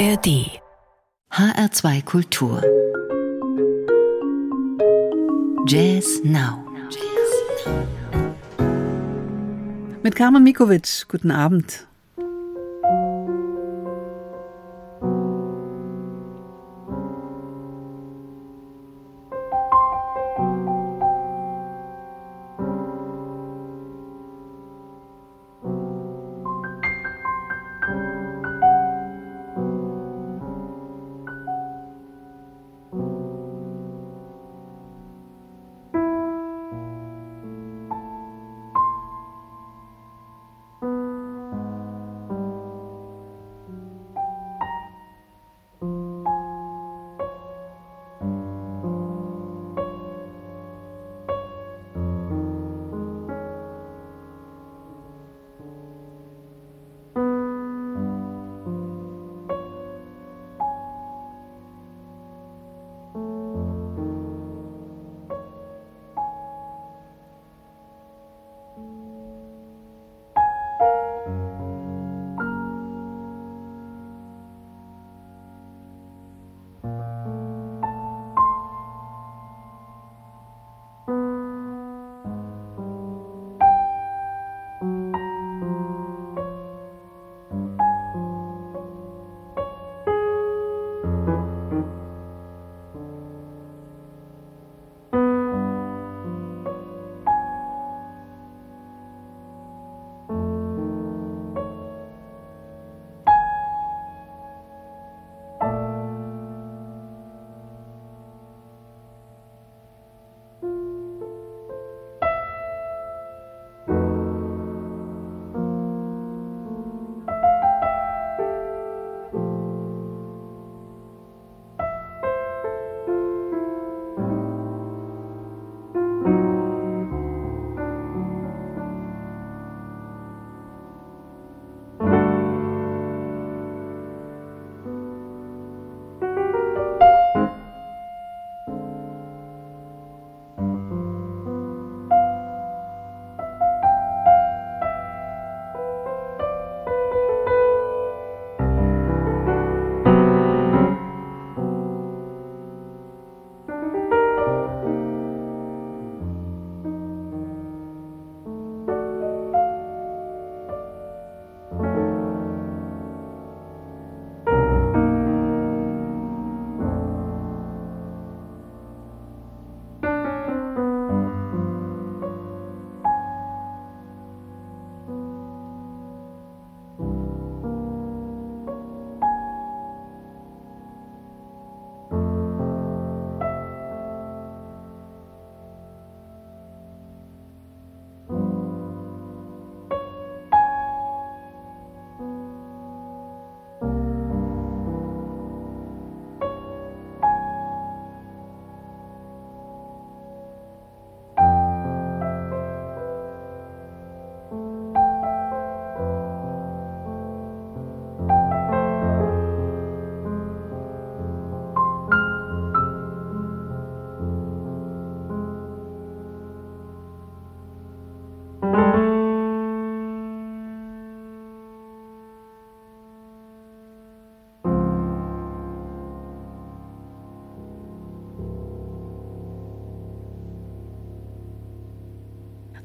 ARD HR2 Kultur. Jazz Now. Mit Carmen Mikovic, guten Abend.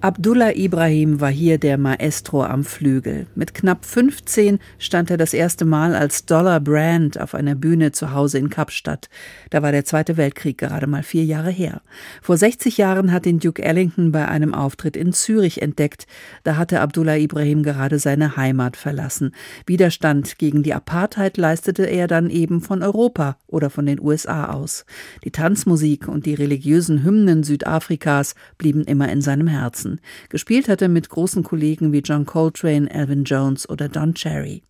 Abdullah Ibrahim war hier der Maestro am Flügel. Mit knapp 15 stand er das erste Mal als Dollar Brand auf einer Bühne zu Hause in Kapstadt. Da war der Zweite Weltkrieg gerade mal vier Jahre her. Vor 60 Jahren hat ihn Duke Ellington bei einem Auftritt in Zürich entdeckt. Da hatte Abdullah Ibrahim gerade seine Heimat verlassen. Widerstand gegen die Apartheid leistete er dann eben von Europa oder von den USA aus. Die Tanzmusik und die religiösen Hymnen Südafrikas blieben immer in seinem Herzen. Gespielt hat er mit großen Kollegen wie John Coltrane, Alvin Jones oder Don Cherry.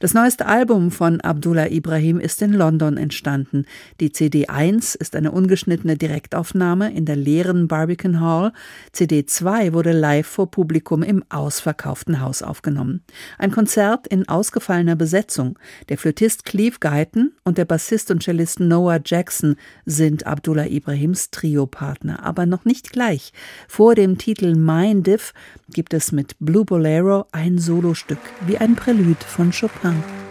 Das neueste Album von Abdullah Ibrahim ist in London entstanden. Die CD 1 ist eine ungeschnittene Direktaufnahme in der leeren Barbican Hall. CD 2 wurde live vor Publikum im ausverkauften Haus aufgenommen. Ein Konzert in ausgefallener Besetzung. Der Flötist Cleve Guyton und der Bassist und Cellist Noah Jackson sind Abdullah Ibrahims Triopartner, aber noch nicht gleich. Vor dem Titel Mein Diff gibt es mit Blue Bolero ein Solostück, wie ein Prälude von Chopin.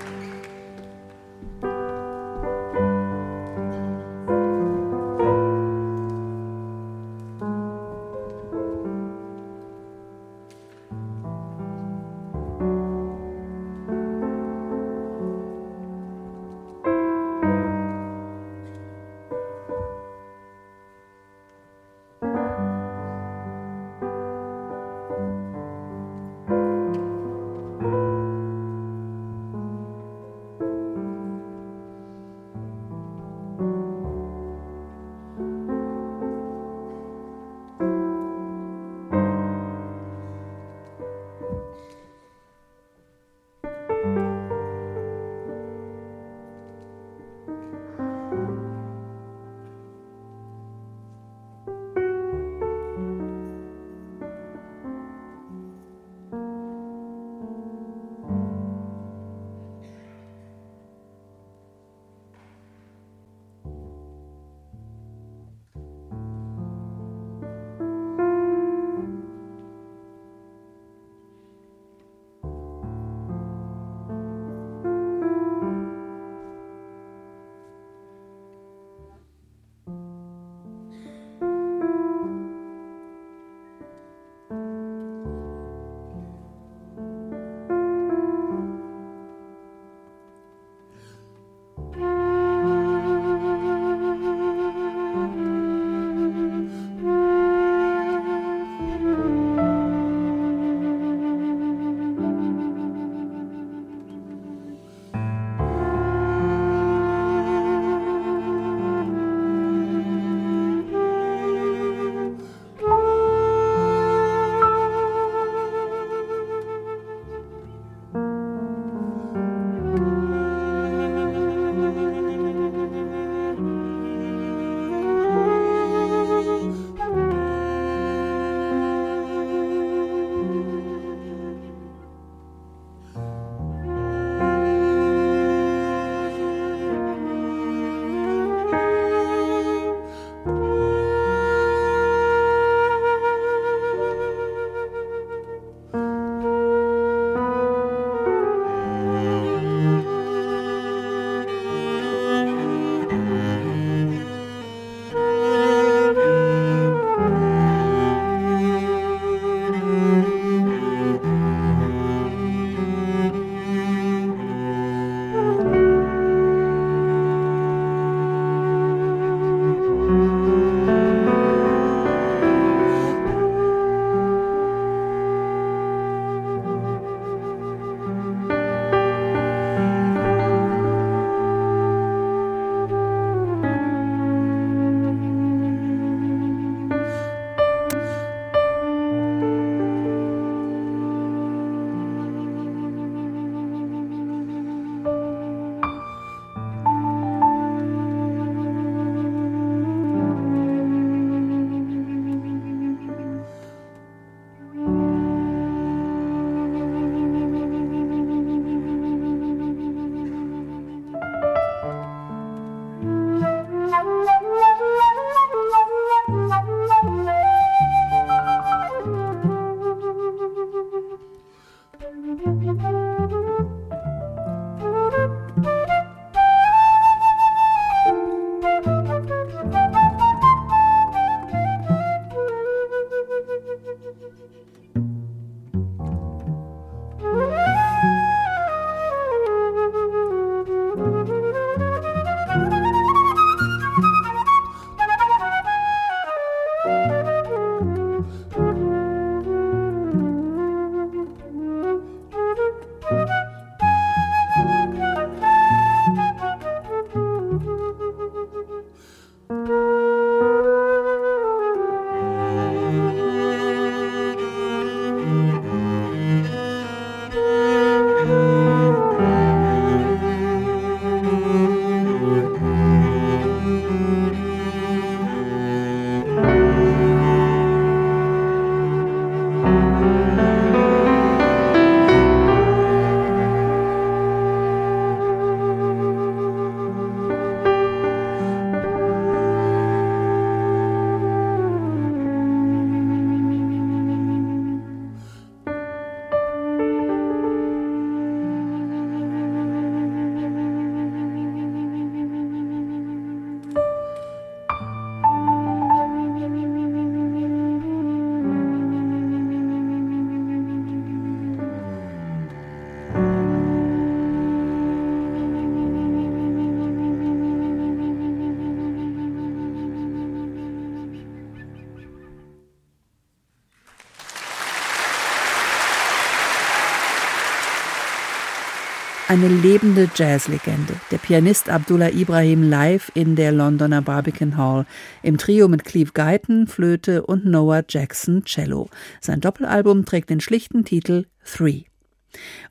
Eine lebende Jazzlegende. Der Pianist Abdullah Ibrahim live in der Londoner Barbican Hall im Trio mit Cleve Guyton, Flöte und Noah Jackson Cello. Sein Doppelalbum trägt den schlichten Titel Three.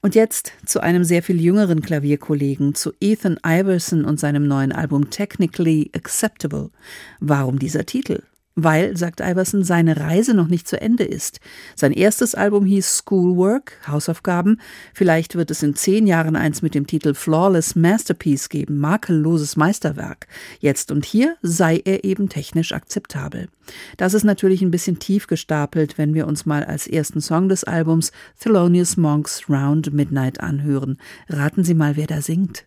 Und jetzt zu einem sehr viel jüngeren Klavierkollegen, zu Ethan Iverson und seinem neuen Album Technically Acceptable. Warum dieser Titel? Weil, sagt Iverson, seine Reise noch nicht zu Ende ist. Sein erstes Album hieß Schoolwork, Hausaufgaben. Vielleicht wird es in zehn Jahren eins mit dem Titel Flawless Masterpiece geben, makelloses Meisterwerk. Jetzt und hier sei er eben technisch akzeptabel. Das ist natürlich ein bisschen tief gestapelt, wenn wir uns mal als ersten Song des Albums Thelonious Monks Round Midnight anhören. Raten Sie mal, wer da singt.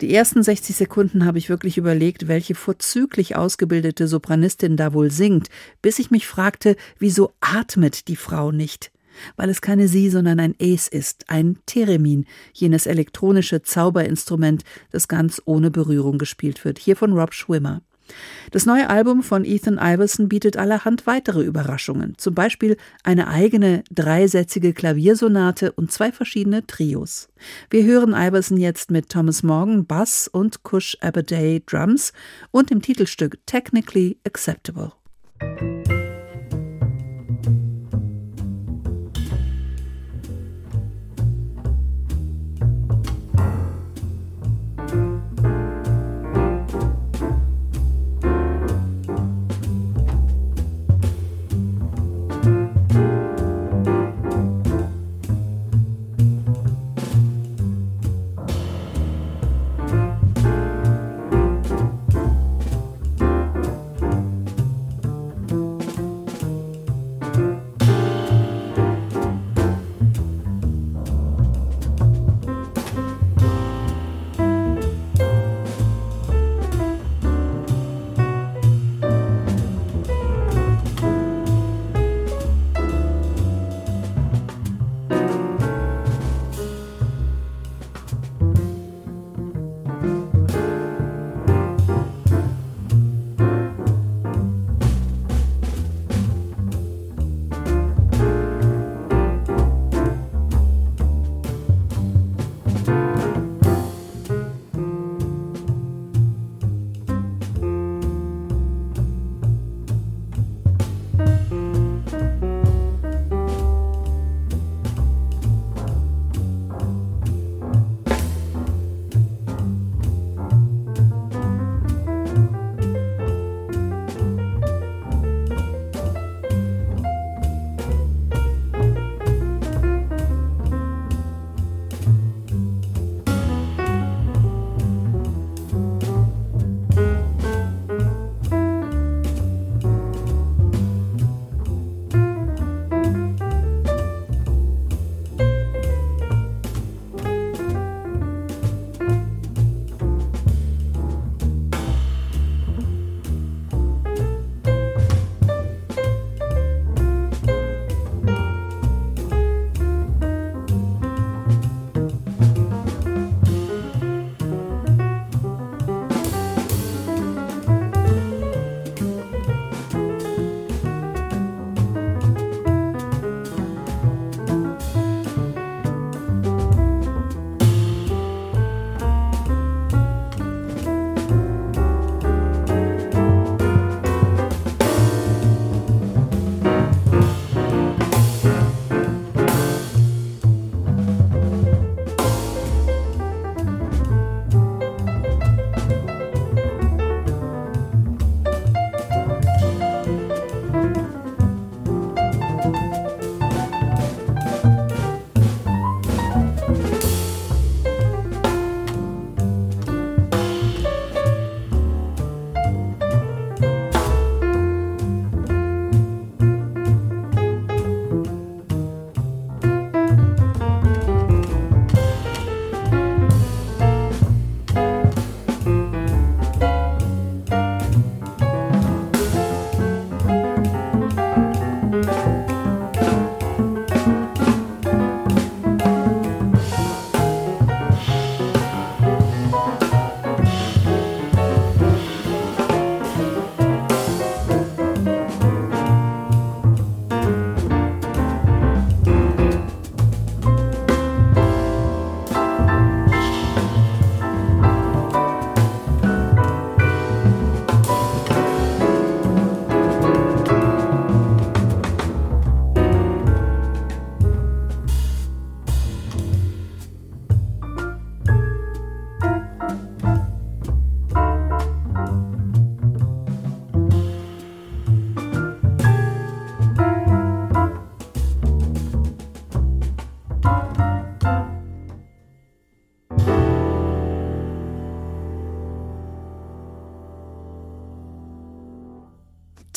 Die ersten 60 Sekunden habe ich wirklich überlegt, welche vorzüglich ausgebildete Sopranistin da wohl singt, bis ich mich fragte, wieso atmet die Frau nicht? Weil es keine Sie, sondern ein Es ist, ein Theremin, jenes elektronische Zauberinstrument, das ganz ohne Berührung gespielt wird. Hier von Rob Schwimmer. Das neue Album von Ethan Iverson bietet allerhand weitere Überraschungen, zum Beispiel eine eigene dreisätzige Klaviersonate und zwei verschiedene Trios. Wir hören Iverson jetzt mit Thomas Morgan Bass und Kush Abaday Drums und dem Titelstück Technically Acceptable.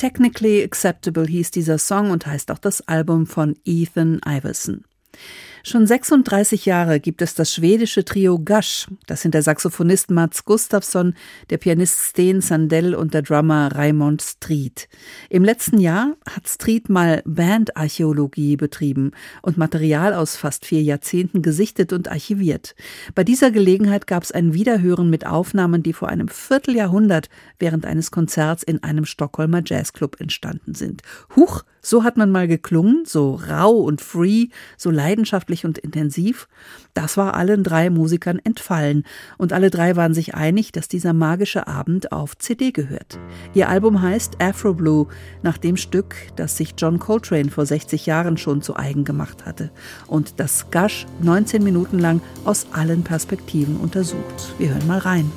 Technically Acceptable hieß dieser Song und heißt auch das Album von Ethan Iverson. Schon 36 Jahre gibt es das schwedische Trio Gush. Das sind der Saxophonist Mats Gustafsson, der Pianist Sten Sandell und der Drummer Raymond Street. Im letzten Jahr hat Street mal Bandarchäologie betrieben und Material aus fast vier Jahrzehnten gesichtet und archiviert. Bei dieser Gelegenheit gab es ein Wiederhören mit Aufnahmen, die vor einem Vierteljahrhundert während eines Konzerts in einem Stockholmer Jazzclub entstanden sind. Huch, so hat man mal geklungen, so rau und free, so leidenschaftlich und intensiv. Das war allen drei Musikern entfallen und alle drei waren sich einig, dass dieser magische Abend auf CD gehört. Ihr Album heißt Afro Blue, nach dem Stück, das sich John Coltrane vor 60 Jahren schon zu eigen gemacht hatte und das Gush 19 Minuten lang aus allen Perspektiven untersucht. Wir hören mal rein.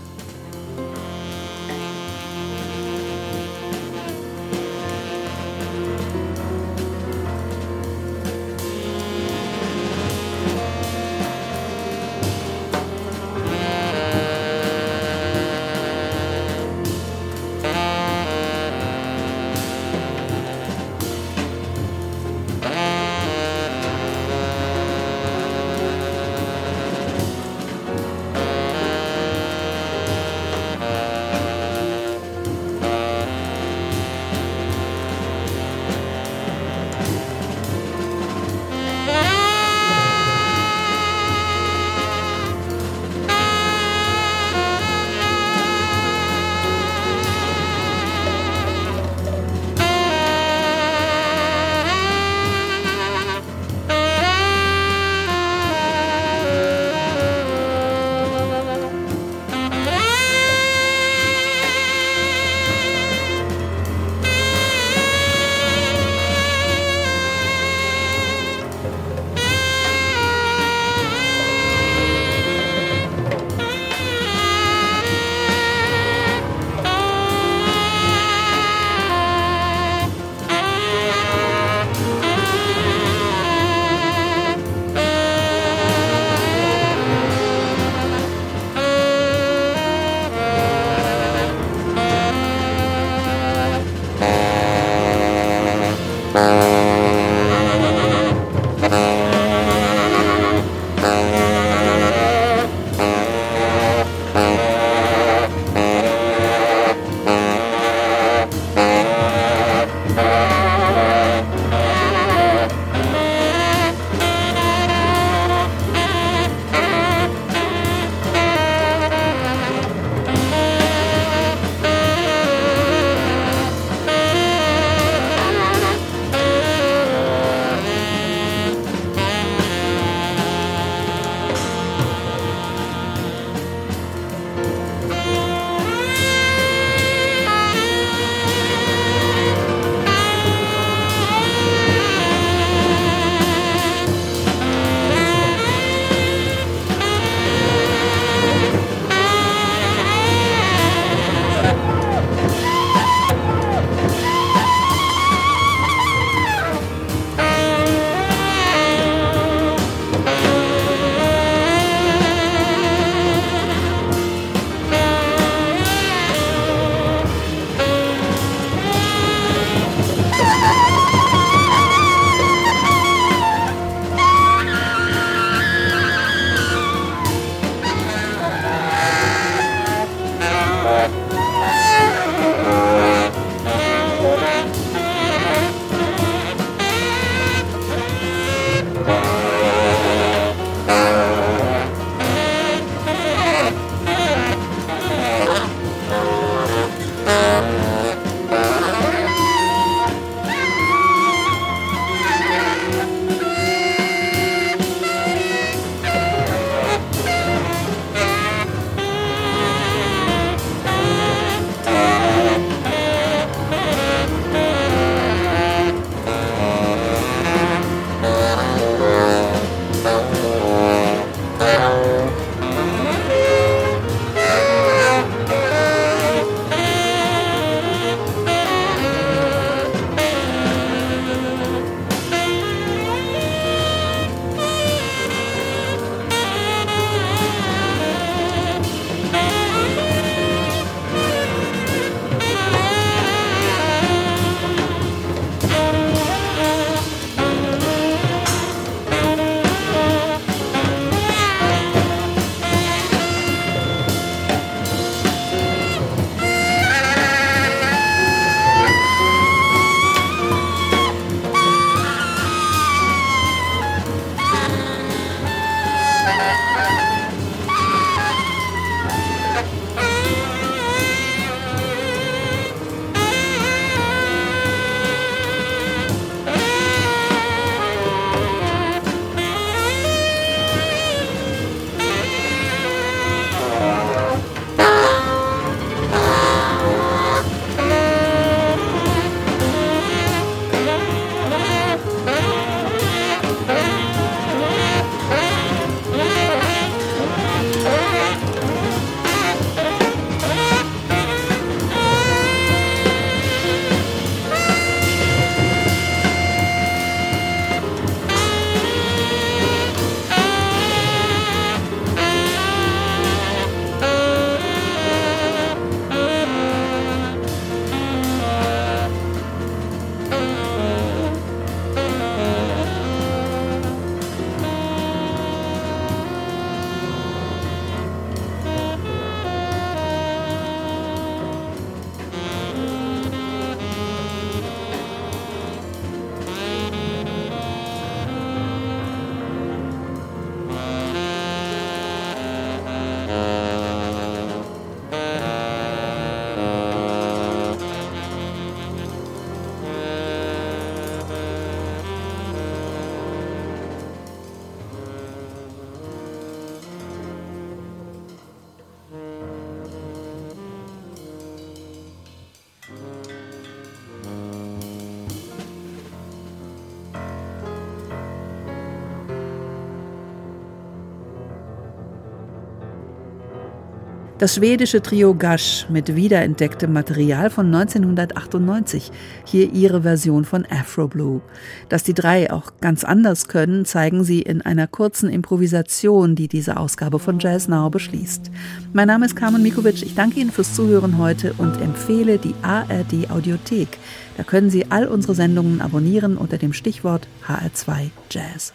Das schwedische Trio Gash mit wiederentdecktem Material von 1998. Hier ihre Version von Afro Blue. Dass die drei auch ganz anders können, zeigen sie in einer kurzen Improvisation, die diese Ausgabe von Jazz Now beschließt. Mein Name ist Carmen Mikovic. Ich danke Ihnen fürs Zuhören heute und empfehle die ARD Audiothek. Da können Sie all unsere Sendungen abonnieren unter dem Stichwort HR2 Jazz.